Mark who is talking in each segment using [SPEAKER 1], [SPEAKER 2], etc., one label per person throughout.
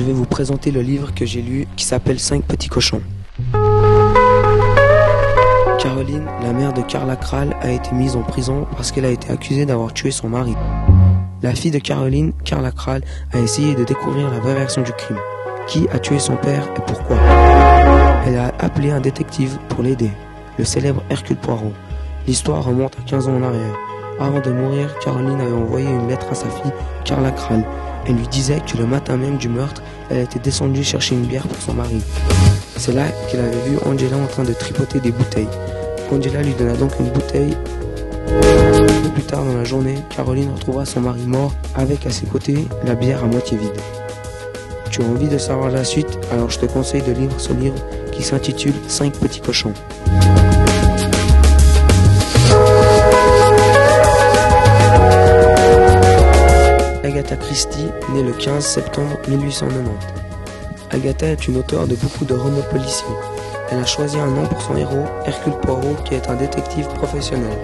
[SPEAKER 1] je vais vous présenter le livre que j'ai lu qui s'appelle 5 petits cochons. Caroline, la mère de Carla Kral, a été mise en prison parce qu'elle a été accusée d'avoir tué son mari. La fille de Caroline, Carla Kral, a essayé de découvrir la vraie version du crime. Qui a tué son père et pourquoi? Elle a appelé un détective pour l'aider, le célèbre Hercule Poirot. L'histoire remonte à 15 ans en arrière. Avant de mourir, Caroline avait envoyé une lettre à sa fille, Carla Kral. Elle lui disait que le matin même du meurtre, elle était descendue chercher une bière pour son mari. C'est là qu'elle avait vu Angela en train de tripoter des bouteilles. Angela lui donna donc une bouteille. Plus tard dans la journée, Caroline retrouva son mari mort avec à ses côtés la bière à moitié vide. Tu as envie de savoir la suite? Alors je te conseille de lire ce livre qui s'intitule 5 petits cochons. Agatha Christie, née le 15 septembre 1890. Agatha est une auteure de beaucoup de romans policiers. Elle a choisi un nom pour son héros, Hercule Poirot, qui est un détective professionnel.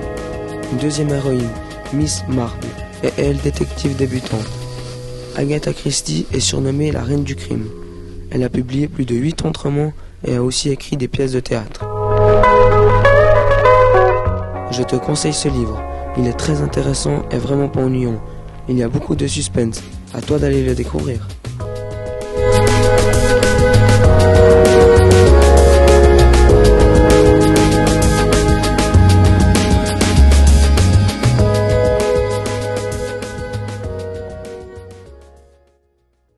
[SPEAKER 1] Une deuxième héroïne, Miss Marple, est elle détective débutante. Agatha Christie est surnommée la reine du crime. Elle a publié plus de 8 romans et a aussi écrit des pièces de théâtre. Je te conseille ce livre. Il est très intéressant et vraiment pas ennuyant. Il y a beaucoup de suspense. À toi d'aller le découvrir.